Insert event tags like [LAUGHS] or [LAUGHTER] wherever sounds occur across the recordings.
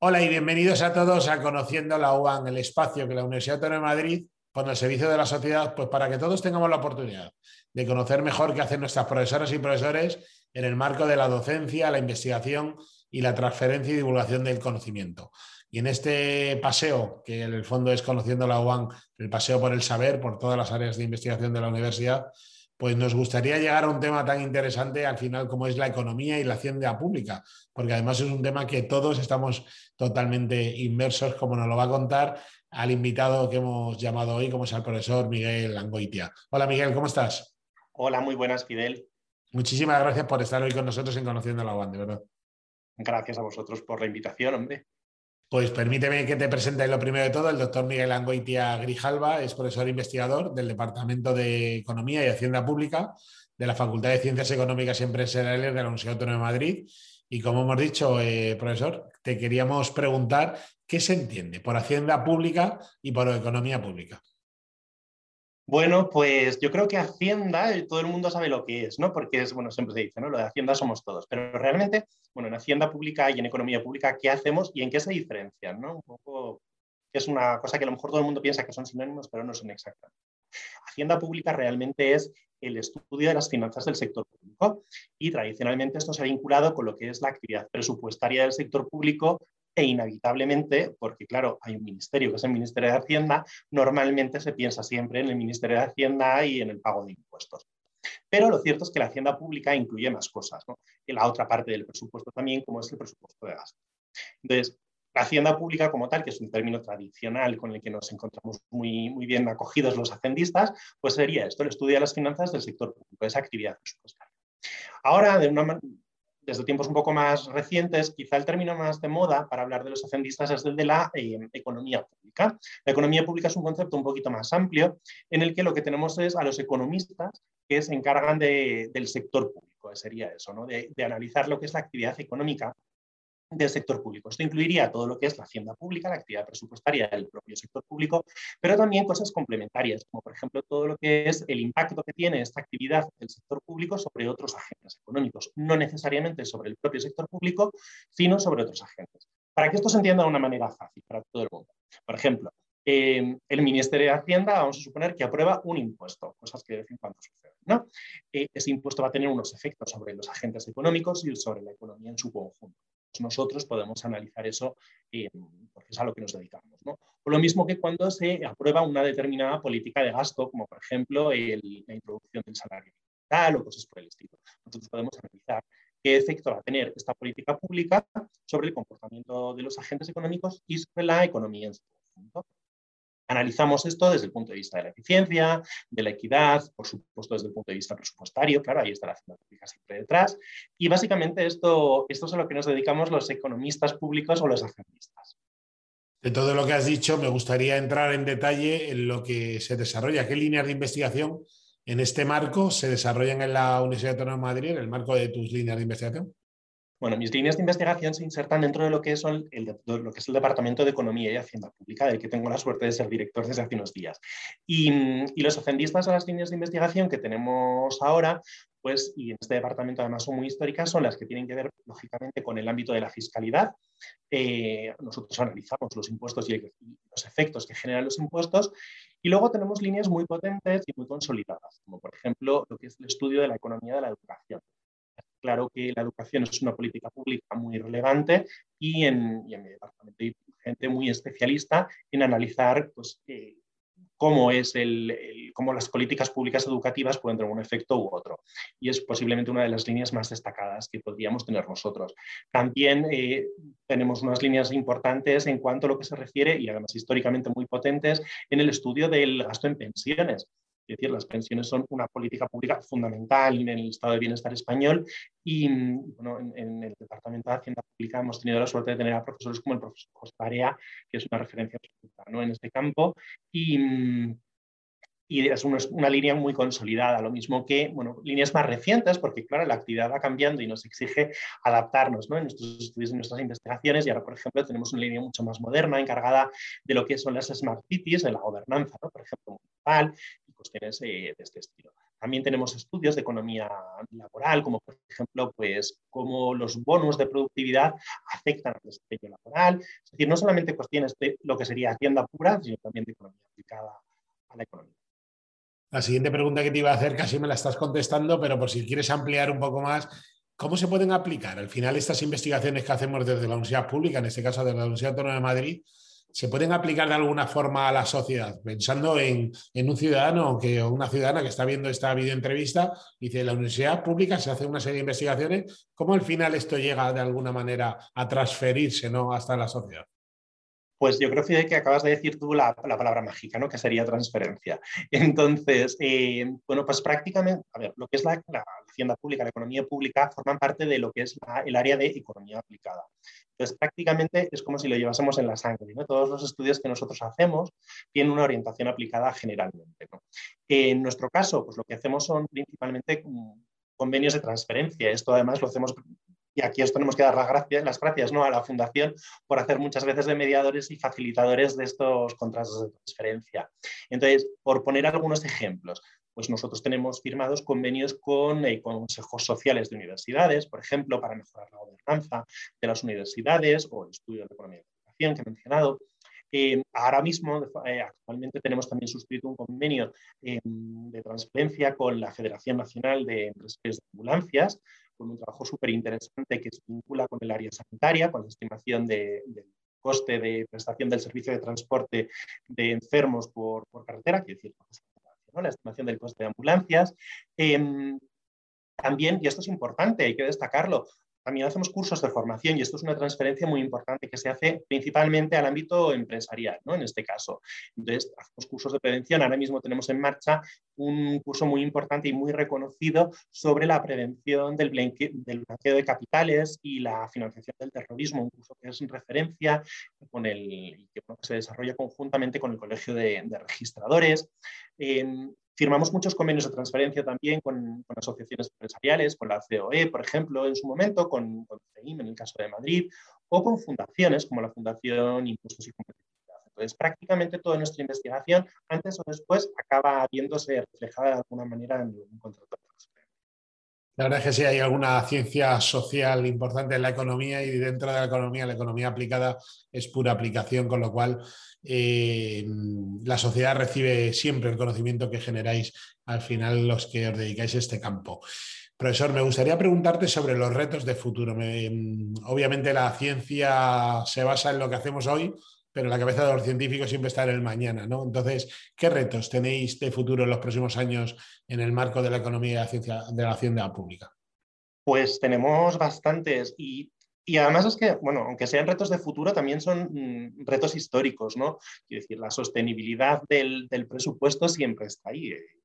Hola y bienvenidos a todos a Conociendo la UAN, el espacio que la Universidad Autónoma de Madrid pone al servicio de la sociedad, pues para que todos tengamos la oportunidad de conocer mejor qué hacen nuestras profesoras y profesores en el marco de la docencia, la investigación y la transferencia y divulgación del conocimiento. Y en este paseo, que en el fondo es Conociendo la UAN, el paseo por el saber, por todas las áreas de investigación de la universidad, pues nos gustaría llegar a un tema tan interesante al final como es la economía y la hacienda pública, porque además es un tema que todos estamos totalmente inmersos, como nos lo va a contar al invitado que hemos llamado hoy, como es el profesor Miguel Langoitia. Hola Miguel, ¿cómo estás? Hola, muy buenas, Fidel. Muchísimas gracias por estar hoy con nosotros en Conociendo la UAN, de verdad. Gracias a vosotros por la invitación, hombre. Pues permíteme que te presente lo primero de todo. El doctor Miguel Angoitia Grijalva es profesor investigador del Departamento de Economía y Hacienda Pública de la Facultad de Ciencias Económicas y Empresariales de la Universidad Autónoma de Madrid. Y como hemos dicho, eh, profesor, te queríamos preguntar qué se entiende por Hacienda Pública y por Economía Pública. Bueno, pues yo creo que Hacienda, eh, todo el mundo sabe lo que es, ¿no? Porque es, bueno, siempre se dice, ¿no? Lo de Hacienda somos todos. Pero realmente, bueno, en Hacienda Pública y en Economía Pública, ¿qué hacemos y en qué se diferencian, ¿no? Un poco, que es una cosa que a lo mejor todo el mundo piensa que son sinónimos, pero no son exactas. Hacienda Pública realmente es el estudio de las finanzas del sector público y tradicionalmente esto se ha vinculado con lo que es la actividad presupuestaria del sector público e inevitablemente, porque claro, hay un ministerio que es el Ministerio de Hacienda, normalmente se piensa siempre en el Ministerio de Hacienda y en el pago de impuestos. Pero lo cierto es que la hacienda pública incluye más cosas, ¿no? La otra parte del presupuesto también, como es el presupuesto de gasto. Entonces, la hacienda pública como tal, que es un término tradicional con el que nos encontramos muy, muy bien acogidos los hacendistas, pues sería esto, el estudio de las finanzas del sector público, esa actividad presupuestaria. Ahora, de una, desde tiempos un poco más recientes, quizá el término más de moda para hablar de los hacendistas es el de la eh, economía pública. La economía pública es un concepto un poquito más amplio en el que lo que tenemos es a los economistas que se encargan del sector público, sería eso, ¿no? de, de analizar lo que es la actividad económica del sector público. Esto incluiría todo lo que es la hacienda pública, la actividad presupuestaria del propio sector público, pero también cosas complementarias, como por ejemplo todo lo que es el impacto que tiene esta actividad del sector público sobre otros agentes económicos, no necesariamente sobre el propio sector público, sino sobre otros agentes. Para que esto se entienda de una manera fácil para todo el mundo. Por ejemplo, eh, el Ministerio de Hacienda, vamos a suponer que aprueba un impuesto, cosas que de vez en cuando suceden. ¿no? Eh, ese impuesto va a tener unos efectos sobre los agentes económicos y sobre la economía en su conjunto nosotros podemos analizar eso eh, porque es a lo que nos dedicamos. ¿no? O lo mismo que cuando se aprueba una determinada política de gasto, como por ejemplo la introducción del salario digital o cosas por el estilo. Nosotros podemos analizar qué efecto va a tener esta política pública sobre el comportamiento de los agentes económicos y sobre la economía en su conjunto. Analizamos esto desde el punto de vista de la eficiencia, de la equidad, por supuesto desde el punto de vista presupuestario, claro, ahí está la hacienda pública siempre detrás. Y básicamente esto, esto es a lo que nos dedicamos los economistas públicos o los agendistas. De todo lo que has dicho, me gustaría entrar en detalle en lo que se desarrolla, qué líneas de investigación en este marco se desarrollan en la Universidad Autónoma de Madrid, en el marco de tus líneas de investigación. Bueno, mis líneas de investigación se insertan dentro de lo que, es el, es el Departamento de Economía y Hacienda Pública, del que tengo la suerte de ser director desde hace unos días. Y, los hacendistas a las líneas de investigación que tenemos ahora, pues, y en este departamento además son muy históricas, son las que tienen que ver, lógicamente, con el ámbito de la fiscalidad. Eh, nosotros analizamos los impuestos y, y los efectos que generan los impuestos. Y luego tenemos líneas muy potentes y muy consolidadas, como por ejemplo lo que es el estudio de la economía de la educación claro que la educación es una política pública muy relevante y en, mi departamento hay gente muy especialista en analizar pues, eh, cómo, es el, cómo las políticas públicas educativas pueden tener un efecto u otro. Y es posiblemente una de las líneas más destacadas que podríamos tener nosotros. También eh, tenemos unas líneas importantes en cuanto a lo que se refiere, y además históricamente muy potentes, en el estudio del gasto en pensiones. Es decir, las pensiones son una política pública fundamental en el estado de bienestar español y bueno, en, el Departamento de Hacienda Pública hemos tenido la suerte de tener a profesores como el profesor José Barea, que es una referencia ¿no? en este campo. Y, y es una, línea muy consolidada, lo mismo que bueno, líneas más recientes, porque claro, la actividad va cambiando y nos exige adaptarnos ¿no? en nuestros estudios, en nuestras investigaciones, y ahora, por ejemplo, tenemos una línea mucho más moderna encargada de lo que son las smart cities, de la gobernanza, ¿no? por ejemplo, municipal, y cuestiones de este estilo. También tenemos estudios de economía laboral, como por ejemplo, pues cómo los bonos de productividad afectan al desempeño laboral. Es decir, no solamente cuestiones de lo que sería hacienda pura, sino también de economía aplicada a la economía. La siguiente pregunta que te iba a hacer casi me la estás contestando, pero por si quieres ampliar un poco más, ¿cómo se pueden aplicar al final estas investigaciones que hacemos desde la Universidad Pública, en este caso de la Universidad Autónoma de Madrid, se pueden aplicar de alguna forma a la sociedad, pensando en, un ciudadano que, o una ciudadana que está viendo esta videoentrevista, dice, la universidad pública se hace una serie de investigaciones, ¿cómo al final esto llega de alguna manera a transferirse ¿no? hasta la sociedad? Pues yo creo, que acabas de decir tú la, palabra mágica, ¿no? que sería transferencia. [LAUGHS] Entonces, eh, bueno, pues prácticamente, a ver, lo que es la, hacienda pública, la economía pública, forman parte de lo que es el área de economía aplicada. Entonces, prácticamente es como si lo llevásemos en la sangre. ¿no? Todos los estudios que nosotros hacemos tienen una orientación aplicada generalmente. En nuestro caso, pues lo que hacemos son principalmente mm, convenios de transferencia. Esto además lo hacemos y aquí os tenemos que dar las gracias, las gracias ¿no? a la Fundación por hacer muchas veces de mediadores y facilitadores de estos contratos de transferencia. Entonces, por poner algunos ejemplos, pues nosotros tenemos firmados convenios con eh, consejos sociales de universidades, por ejemplo, para mejorar la gobernanza de las universidades o el estudio de economía de la educación que he mencionado. Eh, ahora mismo, eh, actualmente tenemos también suscrito un convenio de transferencia con la Federación Nacional de Empresas de Ambulancias, con un trabajo súper interesante que se vincula con el área sanitaria, con la estimación del coste de prestación del servicio de transporte de enfermos por, por carretera, quiere decir, la estimación del coste de ambulancias. Em, también, y esto es importante, hay que destacarlo, también hacemos cursos de formación y esto es una transferencia muy importante que se hace principalmente al ámbito empresarial, ¿no? en este caso. Entonces, hacemos cursos de prevención. Ahora mismo tenemos en marcha un curso muy importante y muy reconocido sobre la prevención del, blanqueo de capitales y la financiación del terrorismo, un curso que es en referencia con el, que se desarrolla conjuntamente con el Colegio de, Registradores. Firmamos muchos convenios de transferencia también con, asociaciones empresariales, con la COE, por ejemplo, en su momento, con, con CEIM, en el caso de Madrid, o con fundaciones como la Fundación Impuestos y Competitividad. Entonces, prácticamente toda nuestra investigación, antes o después, acaba viéndose reflejada de alguna manera en un contrato. La verdad es que sí, hay alguna ciencia social importante en la economía y dentro de la economía, la economía aplicada es pura aplicación, con lo cual eh, la sociedad recibe siempre el conocimiento que generáis al final los que os dedicáis a este campo. Profesor, me gustaría preguntarte sobre los retos de futuro. obviamente la ciencia se basa en lo que hacemos hoy, pero la cabeza de los científicos siempre está en el mañana, ¿no? Entonces, ¿qué retos tenéis de futuro en los próximos años en el marco de la economía y la ciencia de la hacienda pública? Pues tenemos bastantes y y además es que, bueno, aunque sean retos de futuro, también son mm, retos históricos, ¿no? Quiero decir, la sostenibilidad del, presupuesto siempre está ahí. Eh,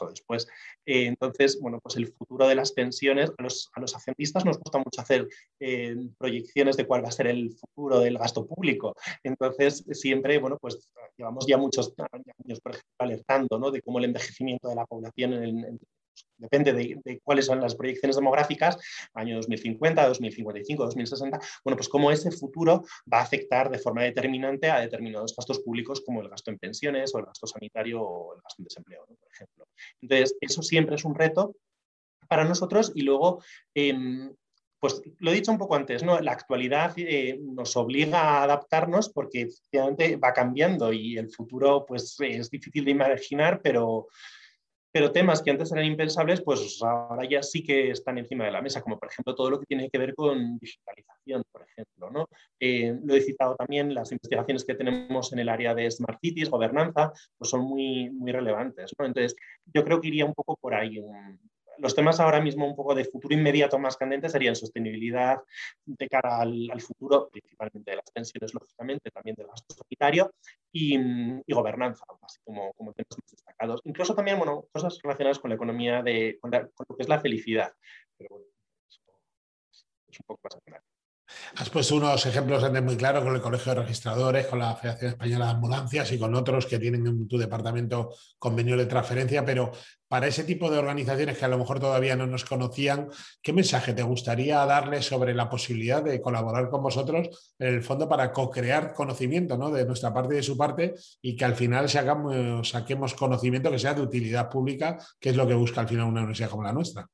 o después. Eh, entonces, bueno, pues el futuro de las pensiones, a los, a hacentistas nos gusta mucho hacer eh, proyecciones de cuál va a ser el futuro del gasto público. Entonces, siempre, bueno, pues llevamos ya muchos años, por ejemplo, alertando ¿no? de cómo el envejecimiento de la población en, en, depende de, cuáles son las proyecciones demográficas, año 2050, 2055, 2060, bueno, pues cómo ese futuro va a afectar de forma determinante a determinados gastos públicos como el gasto en pensiones o el gasto sanitario o el gasto en desempleo, por ejemplo. Entonces, eso siempre es un reto para nosotros y luego... Em, pues lo he dicho un poco antes, ¿no? La actualidad eh, nos obliga a adaptarnos porque efectivamente va cambiando y el futuro pues es difícil de imaginar, pero, pero temas que antes eran impensables, pues ahora ya sí que están encima de la mesa, como por ejemplo todo lo que tiene que ver con digitalización, por ejemplo. ¿no? Eh, lo he citado también, las investigaciones que tenemos en el área de Smart Cities, gobernanza, pues son muy, muy relevantes. ¿no? Entonces, yo creo que iría un poco por ahí, los temas ahora mismo un poco de futuro inmediato más candentes serían sostenibilidad de cara al, futuro, principalmente de las pensiones, lógicamente, también del gasto sanitario y, gobernanza, así como, como, temas más destacados. Incluso también, bueno, cosas relacionadas con la economía, de, con, lo que es la felicidad. Pero bueno, es un poco más general. Has puesto unos ejemplos antes muy claros con el Colegio de Registradores, con la Federación Española de Ambulancias y con otros que tienen en tu departamento convenio de transferencia, pero para ese tipo de organizaciones que a lo mejor todavía no nos conocían, ¿qué mensaje te gustaría darles sobre la posibilidad de colaborar con vosotros en el fondo para co-crear conocimiento ¿no? de nuestra parte y de su parte y que al final saquemos conocimiento que sea de utilidad pública, que es lo que busca al final una universidad como la nuestra?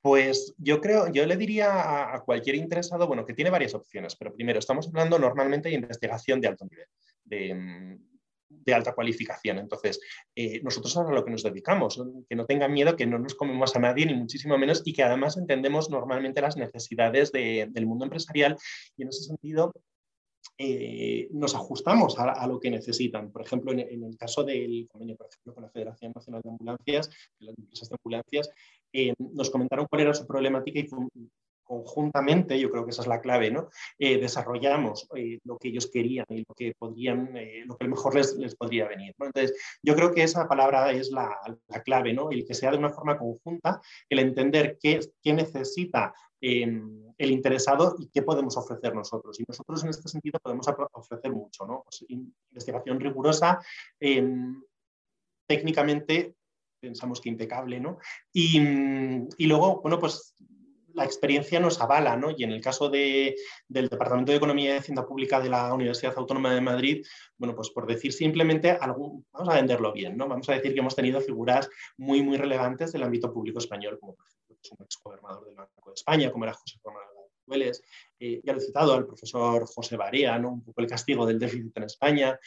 Pues yo creo, yo le diría a, cualquier interesado, bueno, que tiene varias opciones, pero primero, estamos hablando normalmente de investigación de alto nivel, de, mm, alta cualificación. Entonces, eh, nosotros ahora lo que nos dedicamos, que no tengan miedo, que no nos comemos a nadie, ni muchísimo menos, y que además entendemos normalmente las necesidades del mundo empresarial y en ese sentido eh, nos ajustamos a, lo que necesitan. Por ejemplo, en, el caso del convenio, por ejemplo, con la Federación Nacional de Ambulancias, las empresas de ambulancias, eh, nos comentaron cuál era su problemática y conjuntamente, yo creo que esa es la clave, ¿no? Eh, desarrollamos lo que ellos querían y lo que podrían, lo que mejor les, les podría venir. Entonces, yo creo que esa palabra es la, la, clave, ¿no? El que sea de una forma conjunta, el entender qué, qué necesita el interesado y qué podemos ofrecer nosotros. Y nosotros en este sentido podemos ofrecer mucho, ¿no? Pues, investigación rigurosa, em, técnicamente pensamos que impecable, ¿no? Y, y, luego, bueno, pues la experiencia nos avala, ¿no? Y en el caso de, del Departamento de Economía y Hacienda Pública de la Universidad Autónoma de Madrid, bueno, pues por decir simplemente, algún, vamos a venderlo bien, ¿no? Vamos a decir que hemos tenido figuras muy, muy relevantes del ámbito público español, como por ejemplo pues, un ex gobernador del Banco de España, como era José Román eh, ya lo he citado al profesor José Barea, ¿no? un poco el castigo del déficit en España,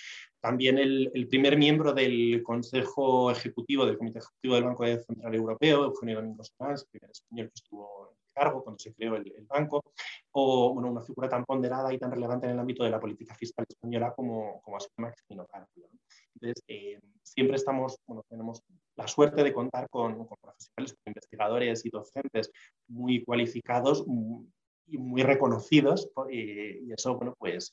también el, el, primer miembro del Consejo Ejecutivo, del Comité Ejecutivo del Banco Central Europeo, Eugenio Domingos Sanz, primer español que estuvo cargo cuando se creó el, banco, o bueno, una figura tan ponderada y tan relevante en el ámbito de la política fiscal española como, como ha sido Maximino Carpio. Entonces, eh, siempre estamos, bueno, tenemos la suerte de contar con, profesionales, investigadores y docentes muy cualificados y muy reconocidos, y, eso, bueno, pues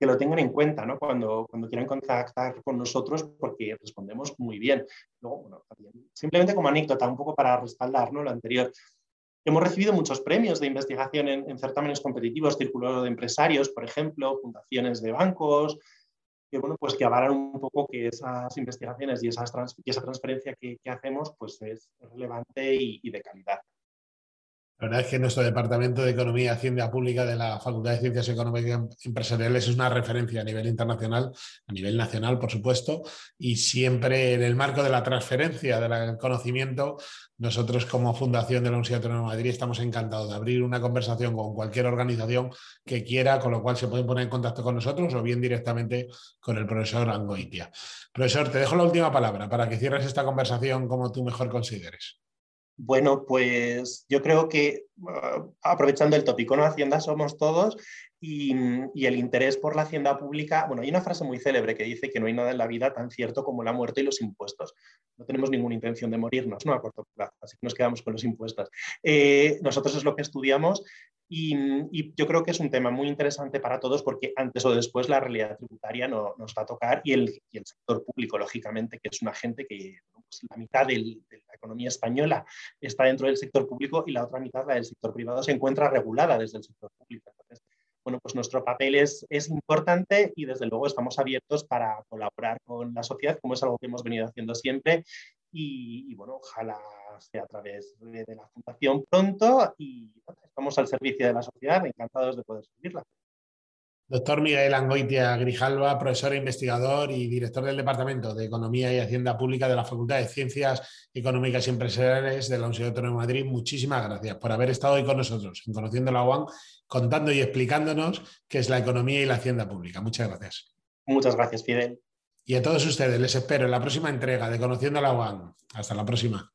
que lo tengan en cuenta ¿no? cuando, cuando quieran contactar con nosotros porque respondemos muy bien. Luego, bueno, también, simplemente como anécdota, un poco para respaldar ¿no? lo anterior, Hemos recibido muchos premios de investigación en, certámenes competitivos, Círculo de Empresarios, por ejemplo, fundaciones de bancos, que, bueno, pues que avalan un poco que esas investigaciones y, esas esa transferencia que, hacemos pues es relevante y de calidad. La verdad es que nuestro Departamento de Economía y Hacienda Pública de la Facultad de Ciencias Económicas y Empresariales es una referencia a nivel internacional, a nivel nacional, por supuesto, y siempre en el marco de la transferencia del conocimiento, nosotros como Fundación de la Universidad Autónoma de Madrid estamos encantados de abrir una conversación con cualquier organización que quiera, con lo cual se pueden poner en contacto con nosotros o bien directamente con el profesor Angoitia. Profesor, te dejo la última palabra para que cierres esta conversación como tú mejor consideres. Bueno, pues yo creo que ah, aprovechando el tópico, ¿no? Hacienda somos todos y, el interés por la hacienda pública, bueno, hay una frase muy célebre que dice que no hay nada en la vida tan cierto como la muerte y los impuestos. No tenemos ninguna intención de morirnos, ¿no? A corto plazo, así que nos quedamos con los impuestos. Eh, nosotros es lo que estudiamos y, yo creo que es un tema muy interesante para todos porque antes o después la realidad tributaria nos va a tocar y el, el, sector público, lógicamente, que es una gente que pues la mitad de la economía española está dentro del sector público y la otra mitad, la del sector privado, se encuentra regulada desde el sector público. Entonces, bueno, pues nuestro papel es, es importante y desde luego estamos abiertos para colaborar con la sociedad, como es algo que hemos venido haciendo siempre. Y, bueno, ojalá sea a través de, la Fundación pronto y estamos al servicio de la sociedad, encantados de poder servirla. Doctor Miguel Angoitia Grijalva, profesor e investigador y director del Departamento de Economía y Hacienda Pública de la Facultad de Ciencias Económicas y Empresariales de la Universidad Autónoma de Madrid, muchísimas gracias por haber estado hoy con nosotros en Conociendo la UAN, contando y explicándonos qué es la economía y la hacienda pública. Muchas gracias. Muchas gracias, Fidel. Y a todos ustedes les espero en la próxima entrega de Conociendo la UAN. Hasta la próxima.